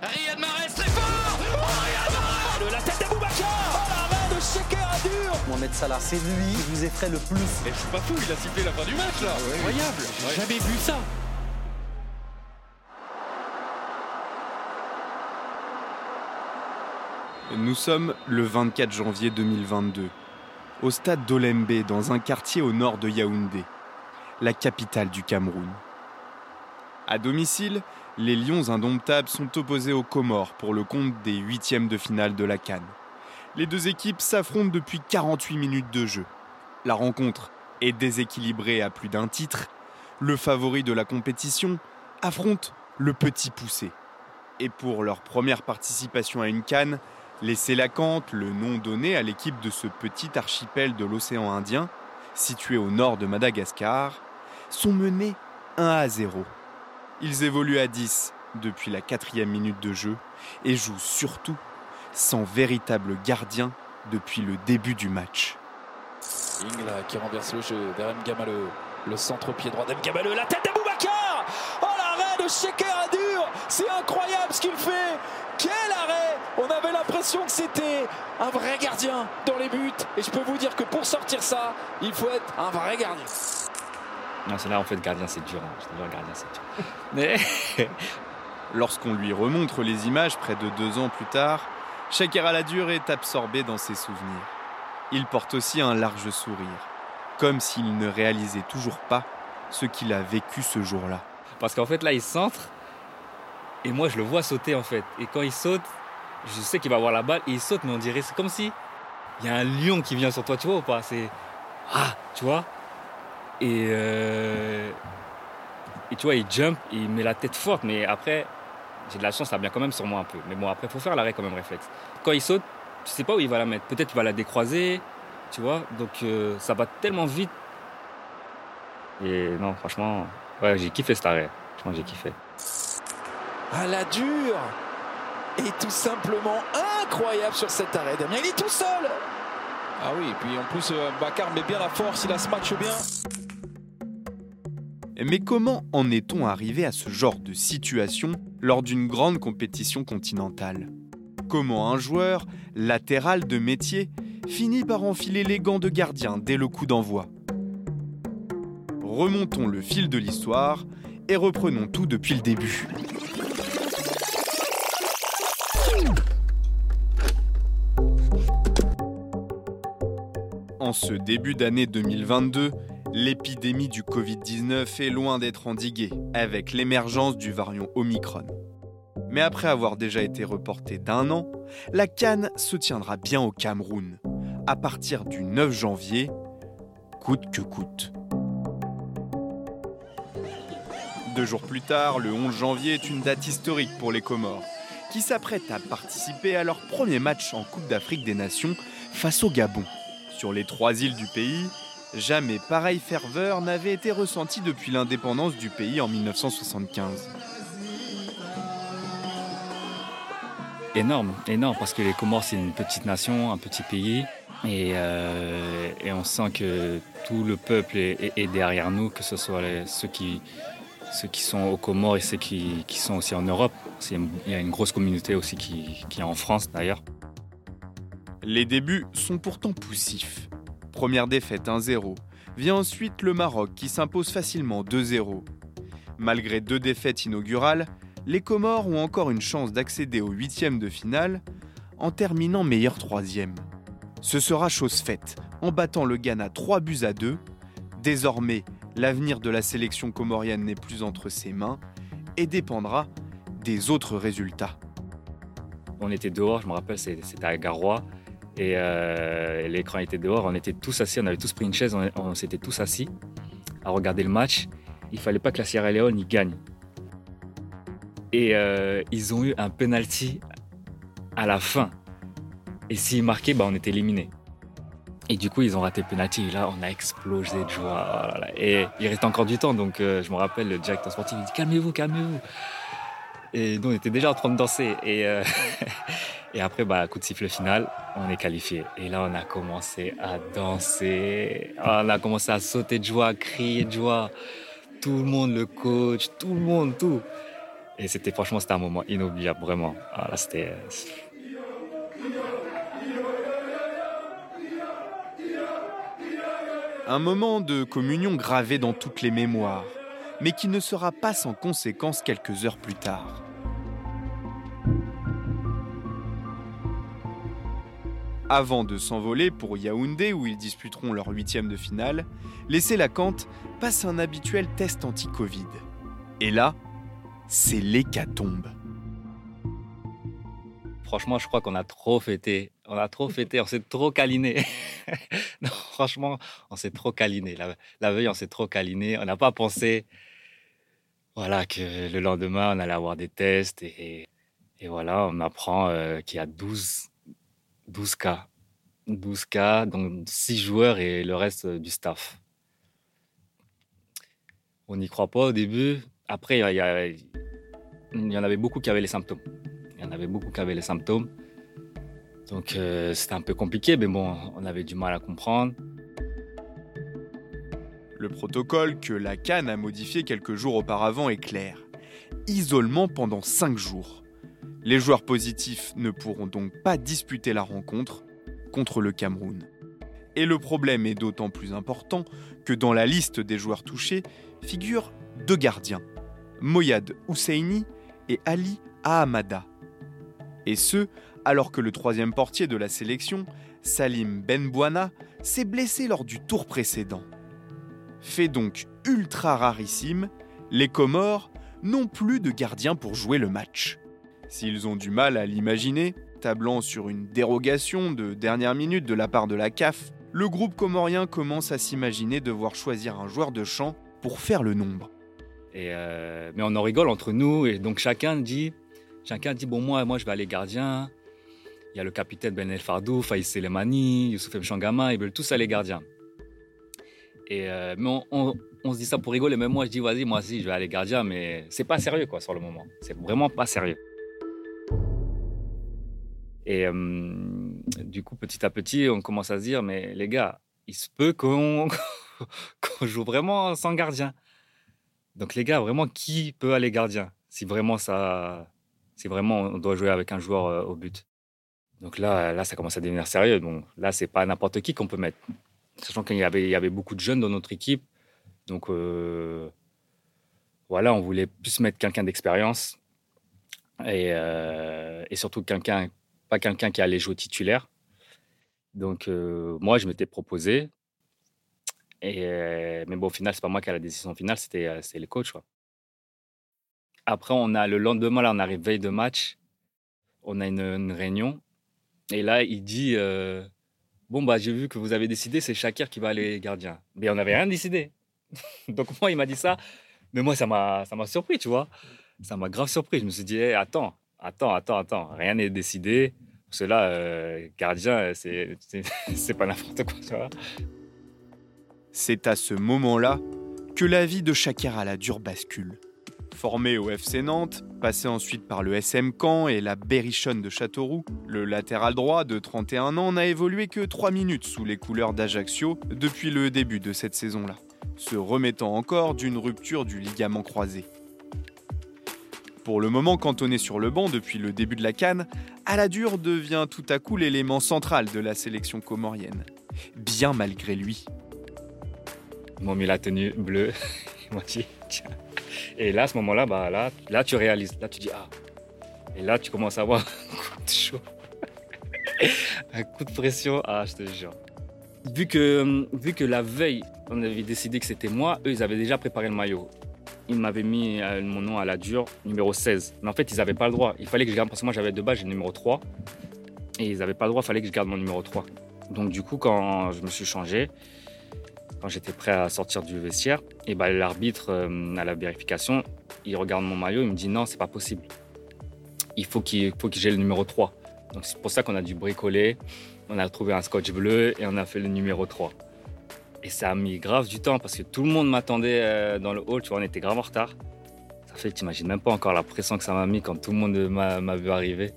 Riyad Mahrez très fort oh, Riyad Mahrez La tête d'Aboubacar Oh l'arrêt de Sheker dur Mohamed Salah, c'est lui qui vous effraie le plus. Et je suis pas fou, il a sifflé la fin du match là. Incroyable. J'ai jamais vu ça. Nous sommes le 24 janvier 2022, au stade d'Olembe, dans un quartier au nord de Yaoundé, la capitale du Cameroun. À domicile, les Lions indomptables sont opposés aux Comores pour le compte des huitièmes de finale de la Cannes. Les deux équipes s'affrontent depuis 48 minutes de jeu. La rencontre est déséquilibrée à plus d'un titre. Le favori de la compétition affronte le petit poussé. Et pour leur première participation à une Cannes, les Sélacantes, le nom donné à l'équipe de ce petit archipel de l'océan Indien, situé au nord de Madagascar, sont menés 1 à 0. Ils évoluent à 10 depuis la quatrième minute de jeu et jouent surtout sans véritable gardien depuis le début du match. Ingla qui renverse le jeu vers Mgamale. Le centre pied droit d'Mgamale. La tête d'Aboubacar Oh l'arrêt de Sheker à dur C'est incroyable ce qu'il fait Quel arrêt On avait l'impression que c'était un vrai gardien dans les buts. Et je peux vous dire que pour sortir ça, il faut être un vrai gardien. Non, c'est là en fait gardien c'est dur. Hein. Gardien c'est dur. Mais Lorsqu'on lui remontre les images près de deux ans plus tard, Shaker Aladur est absorbé dans ses souvenirs. Il porte aussi un large sourire, comme s'il ne réalisait toujours pas ce qu'il a vécu ce jour-là. Parce qu'en fait là il centre et moi je le vois sauter en fait. Et quand il saute, je sais qu'il va avoir la balle et il saute mais on dirait c'est comme si il y a un lion qui vient sur toi, tu vois ou pas? C'est ah, tu vois? Et euh, et tu vois il jump, il met la tête forte mais après j'ai de la chance, ça vient quand même sur moi un peu. Mais bon, après, il faut faire l'arrêt quand même réflexe. Quand il saute, tu sais pas où il va la mettre. Peut-être qu'il va la décroiser, tu vois. Donc euh, ça va tellement vite. Et non, franchement, ouais, j'ai kiffé cet arrêt. Franchement, j'ai kiffé. À la dure Et tout simplement incroyable sur cet arrêt. Damien, il est tout seul Ah oui, et puis en plus, euh, Bakar met bien la force, il a ce match bien. Mais comment en est-on arrivé à ce genre de situation lors d'une grande compétition continentale? Comment un joueur, latéral de métier, finit par enfiler les gants de gardien dès le coup d'envoi? Remontons le fil de l'histoire et reprenons tout depuis le début. En ce début d'année 2022, L'épidémie du Covid-19 est loin d'être endiguée avec l'émergence du variant Omicron. Mais après avoir déjà été reportée d'un an, la Cannes se tiendra bien au Cameroun, à partir du 9 janvier, coûte que coûte. Deux jours plus tard, le 11 janvier est une date historique pour les Comores, qui s'apprêtent à participer à leur premier match en Coupe d'Afrique des Nations face au Gabon. Sur les trois îles du pays, Jamais pareille ferveur n'avait été ressentie depuis l'indépendance du pays en 1975. Énorme, énorme, parce que les Comores, c'est une petite nation, un petit pays. Et, euh, et on sent que tout le peuple est, est derrière nous, que ce soit les, ceux, qui, ceux qui sont aux Comores et ceux qui, qui sont aussi en Europe. Il y a une grosse communauté aussi qui, qui est en France d'ailleurs. Les débuts sont pourtant poussifs. Première défaite 1-0. Vient ensuite le Maroc qui s'impose facilement 2-0. Malgré deux défaites inaugurales, les Comores ont encore une chance d'accéder au huitième de finale en terminant meilleur troisième. Ce sera chose faite en battant le Ghana 3 buts à 2. Désormais, l'avenir de la sélection comorienne n'est plus entre ses mains et dépendra des autres résultats. On était dehors, je me rappelle, c'était à Garoua. Et euh, l'écran était dehors, on était tous assis, on avait tous pris une chaise, on, s'était tous assis à regarder le match. Il fallait pas que la Sierra Leone y gagne. Et euh, ils ont eu un penalty à la fin. Et s'ils marquaient, bah, on était éliminé. Et du coup, ils ont raté le penalty. Et là, on a explosé de joie. Oh et il reste encore du temps. Donc, euh, je me rappelle, le directeur sportif, il dit Calmez-vous, calmez-vous. Et nous, on était déjà en train de danser. Et, Et après, bah, coup de sifflet final, on est qualifié. Et là, on a commencé à danser. On a commencé à sauter de joie, crier de joie. Tout le monde, le coach, tout le monde, tout. Et c'était franchement, c'était un moment inoubliable, vraiment. Voilà, c'était. Un moment de communion gravé dans toutes les mémoires, mais qui ne sera pas sans conséquence quelques heures plus tard. Avant de s'envoler pour Yaoundé où ils disputeront leur huitième de finale, laissez Lacante passe un habituel test anti-Covid. Et là, c'est l'hécatombe. Franchement, je crois qu'on a trop fêté. On a trop fêté, on s'est trop câliné. non, franchement, on s'est trop câliné. La, veille, on s'est trop câliné. On n'a pas pensé voilà, que le lendemain, on allait avoir des tests. Et, voilà, on apprend euh, qu'il y a 12 12 cas. 12 cas, donc 6 joueurs et le reste euh, du staff. On n'y croit pas au début. Après, il y, en avait beaucoup qui avaient les symptômes. Il y en avait beaucoup qui avaient les symptômes. Donc euh, c'était un peu compliqué, mais bon, on avait du mal à comprendre. Le protocole que la Cannes a modifié quelques jours auparavant est clair. Isolement pendant 5 jours. Les joueurs positifs ne pourront donc pas disputer la rencontre contre le Cameroun. Et le problème est d'autant plus important que dans la liste des joueurs touchés figurent deux gardiens, Moyad Husseini et Ali Ahamada. Et ce, alors que le troisième portier de la sélection, Salim Benbouana, s'est blessé lors du tour précédent. Fait donc ultra rarissime, les Comores n'ont plus de gardien pour jouer le match. S'ils ont du mal à l'imaginer, tablant sur une dérogation de dernière minute de la part de la CAF, le groupe comorien commence à s'imaginer devoir choisir un joueur de champ pour faire le nombre. Et euh, mais on en rigole entre nous et donc chacun dit, chacun dit bon moi moi je vais aller gardien. Il y a le capitaine Ben El Fardou, Faïs Selemani, Youssouf Mchangama, ils veulent tous aller gardien. Et euh, mais on, on, se dit ça pour rigoler. Même moi je dis vas-y moi aussi je vais aller gardien, mais c'est pas sérieux quoi sur le moment. C'est vraiment pas sérieux. Et euh, du coup, petit à petit, on commence à se dire, mais les gars, il se peut qu'on joue vraiment sans gardien. Donc les gars, vraiment, qui peut aller gardien si vraiment ça, si vraiment on doit jouer avec un joueur euh, au but? Donc là, là, ça commence à devenir sérieux. Bon, là, c'est pas n'importe qui qu'on peut mettre, sachant qu'il y avait, y avait beaucoup de jeunes dans notre équipe. Donc euh, voilà, on voulait plus mettre quelqu'un d'expérience et surtout quelqu'un pas quelqu'un qui allait jouer titulaire. Donc, euh, moi, je m'étais proposé. Et, euh, mais bon, au final, c'est pas moi qui ai la décision finale, c'était euh, le coach. Après, on a le lendemain, là, on arrive veille de match. On a une, réunion. Et là, il dit Bon, bah, j'ai vu que vous avez décidé, c'est Shakir qui va aller gardien. Mais on n'avait rien décidé. Donc, moi, il m'a dit ça. Mais moi, ça m'a surpris, tu vois. Ça m'a grave surpris. Je me suis dit hey, Attends, attends, attends, attends, rien n'est décidé. Cela, euh, gardien, c'est pas n'importe quoi, C'est à ce moment-là que la vie de Shakir la dure bascule. Formé au FC Nantes, passé ensuite par le SM Caen et la Berrichonne de Châteauroux, le latéral droit de 31 ans n'a évolué que 3 minutes sous les couleurs d'Ajaccio depuis le début de cette saison-là, se remettant encore d'une rupture du ligament croisé. Pour le moment cantonné sur le banc depuis le début de la canne, Aladur devient tout à coup l'élément central de la sélection comorienne. Bien malgré lui. Ils m'ont mis la tenue bleue. Et là, à ce moment-là, bah, là, tu réalises. Là, tu dis, ah. Et là, tu commences à avoir un coup de chaud. un coup de pression. Ah, je te jure. Vu que, vu que la veille, on avait décidé que c'était moi, eux, ils avaient déjà préparé le maillot ils m'avaient mis euh, mon nom à la dure, numéro 16. Mais en fait, ils n'avaient pas le droit. Il fallait que je garde, parce que moi j'avais deux base, j'ai le numéro 3. Et ils n'avaient pas le droit, il fallait que je garde mon numéro 3. Donc du coup, quand je me suis changé, quand j'étais prêt à sortir du vestiaire, et ben, l'arbitre euh, à la vérification, il regarde mon maillot, il me dit non, c'est pas possible. Il faut qu'il faut que j'ai le numéro 3. Donc c'est pour ça qu'on a dû bricoler. On a trouvé un scotch bleu et on a fait le numéro 3. Et ça a mis grave du temps parce que tout le monde m'attendait euh, dans le hall, tu vois, on était grave en retard. Ça fait, tu imagines même pas encore la pression que ça m'a mis quand tout le monde m'a vu arriver.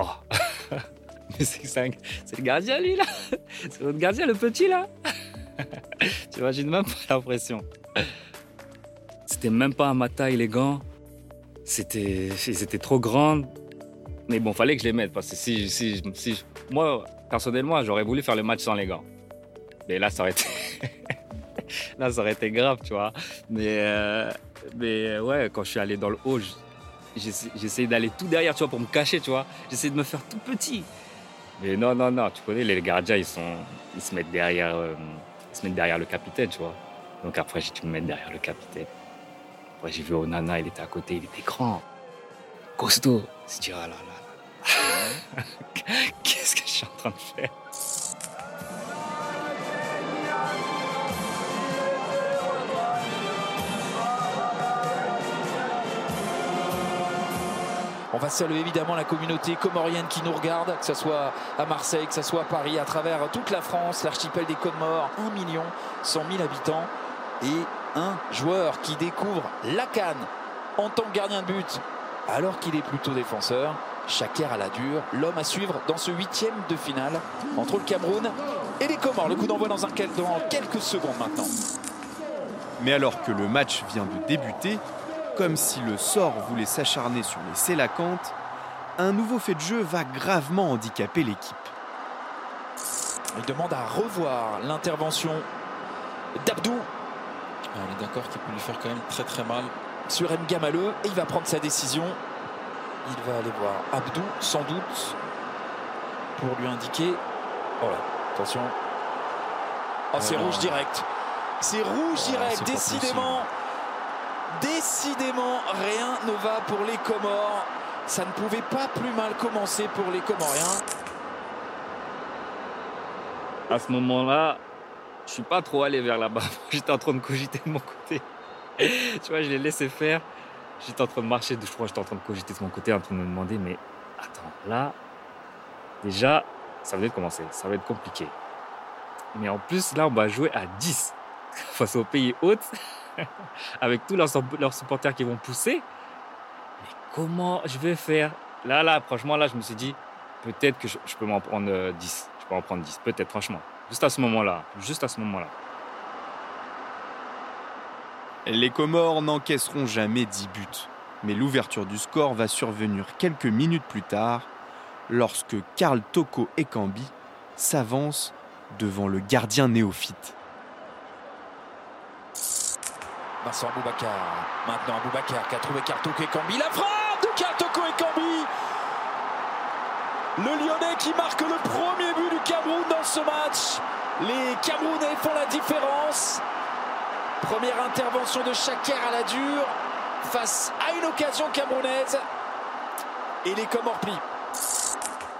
Oh Mais c'est le gardien lui là C'est notre gardien le petit là Tu imagines même pas la pression. C'était même pas à ma taille les gants. c'était, ils trop grandes. Mais bon, fallait que je les mette parce que si, si, si moi, personnellement, j'aurais voulu faire le match sans les gants. Mais là, ça aurait été, là, ça aurait été grave, tu vois. Mais, euh, mais ouais, quand je suis allé dans le haut, essayé d'aller tout derrière, tu vois, pour me cacher, tu vois. J'essayais de me faire tout petit. Mais non, non, non, tu connais, les gardiens, ils, sont, ils, se mettent derrière, euh, ils se mettent derrière le capitaine, tu vois. Donc après, j'ai dû me mettre derrière le capitaine. Après, j'ai vu Onana, il était à côté, il était grand, costaud. Je me dit, oh là là là. Qu'est-ce que je suis en train de faire? Va saluer évidemment la communauté comorienne qui nous regarde, que ce soit à Marseille, que ce soit à Paris, à travers toute la France, l'archipel des Comores, 1 million 100 000 habitants et un joueur qui découvre la canne en tant que gardien de but alors qu'il est plutôt défenseur. Chaker à la dure, l'homme à suivre dans ce huitième de finale entre le Cameroun et les Comores. Le coup d'envoi dans, un, dans quelques secondes maintenant. Mais alors que le match vient de débuter, comme si le sort voulait s'acharner sur les Sélacantes, un nouveau fait de jeu va gravement handicaper l'équipe. Il demande à revoir l'intervention d'Abdou. Ah, on est d'accord qu'il peut lui faire quand même très très mal. Sur M. Gamaleux, et il va prendre sa décision. Il va aller voir Abdou, sans doute, pour lui indiquer. Oh là, attention. Oh, c'est rouge direct. C'est rouge Oh, direct, décidément. Décidément, rien ne va pour les Comores. Ça ne pouvait pas plus mal commencer pour les Comoriens. À ce moment-là, je suis pas trop allé vers là-bas. J'étais en train de cogiter de mon côté. tu vois, je l'ai laissé faire. J'étais en train de marcher, je crois j'étais en train de cogiter de mon côté, en train de me demander, mais attends, là, déjà, ça venait de commencer, ça va être compliqué. Mais en plus, là, on va jouer à 10 face aux pays hôtes, avec tous leurs, supporters qui vont pousser. Mais comment je vais faire? Là, là, franchement, là, je me suis dit, peut-être que je, je peux m'en prendre euh, 10. Je peux en prendre 10, peut-être, franchement. Juste à ce moment-là, juste à ce moment-là. Les Comores n'encaisseront jamais 10 buts, mais l'ouverture du score va survenir quelques minutes plus tard, lorsque Karl Toko Ekambi s'avance devant le gardien néophyte. Vincent Aboubacar. Maintenant Aboubacar qui a trouvé Kartoko Ekambi. La frappe de Kartoko Ekambi. Le Lyonnais qui marque le premier but du Cameroun dans ce match. Les Camerounais font la différence. Première intervention de Chaker à la dure face à une occasion camerounaise. Et les Comores plient.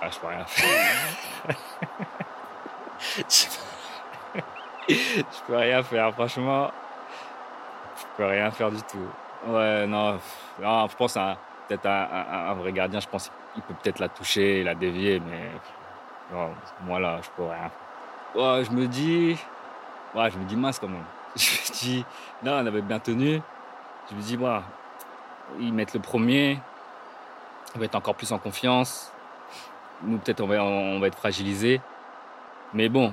Ah, je peux rien faire. je peux rien faire, franchement. Peux rien faire du tout. Ouais, non, non je pense à peut-être un, vrai gardien, je pense qu'il peut peut-être la toucher, la dévier, mais non, moi là, je peux rien. Ouais, je me dis, ouais, je me dis mince quand même. Je dis, là, on avait bien tenu. Je me dis, voilà, ils mettent le premier, on va être encore plus en confiance. Nous, peut-être, on va, on va être fragilisés. Mais bon,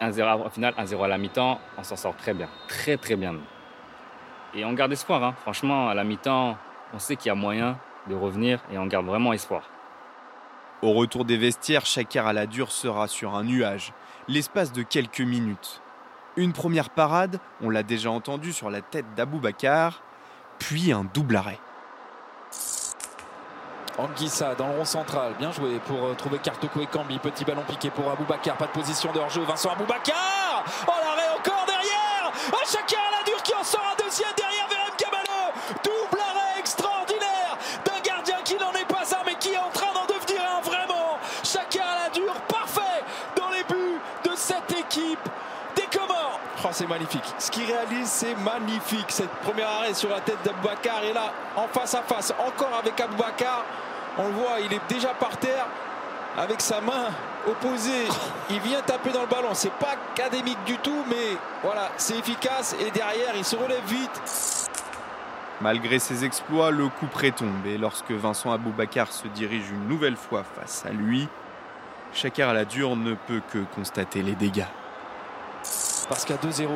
1-0 au final, 1-0 à la mi-temps, on s'en sort très bien. Très, très bien. Et on garde espoir. Hein. Franchement, à la mi-temps, on sait qu'il y a moyen de revenir et on garde vraiment espoir. Au retour des vestiaires, Chaker à la dure sera sur un nuage, l'espace de quelques minutes. Une première parade, on l'a déjà entendu sur la tête d'Aboubacar, puis un double arrêt. Anguissa dans le rond central, bien joué pour euh, trouver Kartoko et Kambi. Petit ballon piqué pour Aboubacar, pas de position de hors-jeu. Vincent Aboubacar Oh, c'est magnifique. Ce qu'il réalise, c'est magnifique. Cette première arrêt sur la tête d'Aboubacar et là, en face à face, encore avec Aboubacar. On le voit, il est déjà par terre avec sa main opposée. Il vient taper dans le ballon. C'est pas académique du tout, mais voilà, c'est efficace. Et derrière, il se relève vite. Malgré ses exploits, le coup près tombe et lorsque Vincent Aboubacar se dirige une nouvelle fois face à lui, la dure ne peut que constater les dégâts. Parce qu'à 2-0,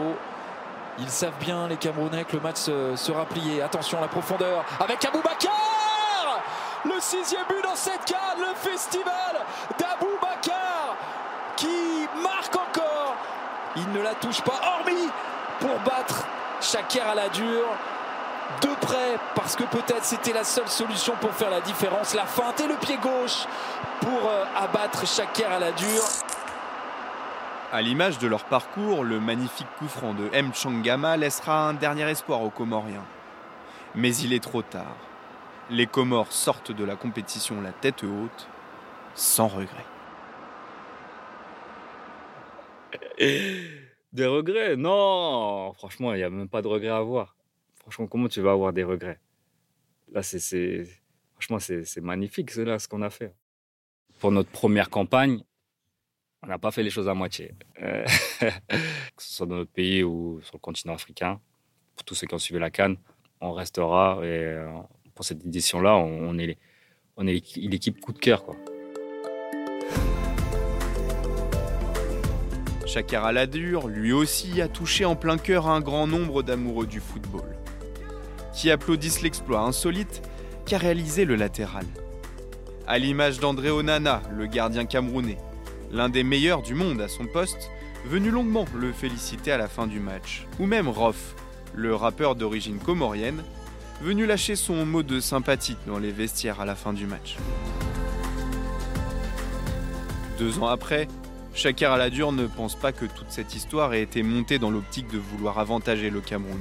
Ils savent bien, les Camerounais, que le match sera plié. Attention, la profondeur avec Aboubacar Le sixième but dans cette cadre, le festival d'Aboubacar qui marque encore. Il ne la touche pas, hormis pour battre Chaker à la dure. De près, parce que peut-être c'était la seule solution pour faire la différence. La feinte et le pied gauche pour euh, abattre Chaker à la dure. À l'image de leur parcours, le magnifique coup franc de M. Changama laissera un dernier espoir aux Comoriens. Mais il est trop tard. Les Comores sortent de la compétition la tête haute, sans regret. Des regrets? Non Franchement, il n'y a même pas de regrets à avoir. Franchement, comment tu vas avoir des regrets? Là, c'est, franchement, c'est, magnifique, cela, ce qu'on a fait. Pour notre première campagne, on n'a pas fait les choses à moitié. Euh, que ce soit dans notre pays ou sur le continent africain, pour tous ceux qui ont suivi la Cannes, on restera. Et euh, pour cette édition-là, on, est, on est l'équipe coup de cœur. Chakar Aladur, lui aussi, a touché en plein cœur un grand nombre d'amoureux du football, qui applaudissent l'exploit insolite qu'a réalisé le latéral. À l'image d'André Onana, le gardien camerounais, l'un des meilleurs du monde à son poste, venu longuement le féliciter à la fin du match. Ou même Roff, le rappeur d'origine comorienne, venu lâcher son mot de sympathie dans les vestiaires à la fin du match. Deux ans après, Shakir Aladur ne pense pas que toute cette histoire ait été montée dans l'optique de vouloir avantager le Cameroun,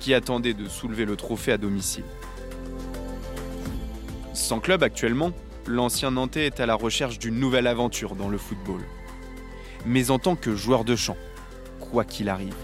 qui attendait de soulever le trophée à domicile. Sans club actuellement, l'ancien Nantais est à la recherche d'une nouvelle aventure dans le football. Mais en tant que joueur de champ, quoi qu'il arrive.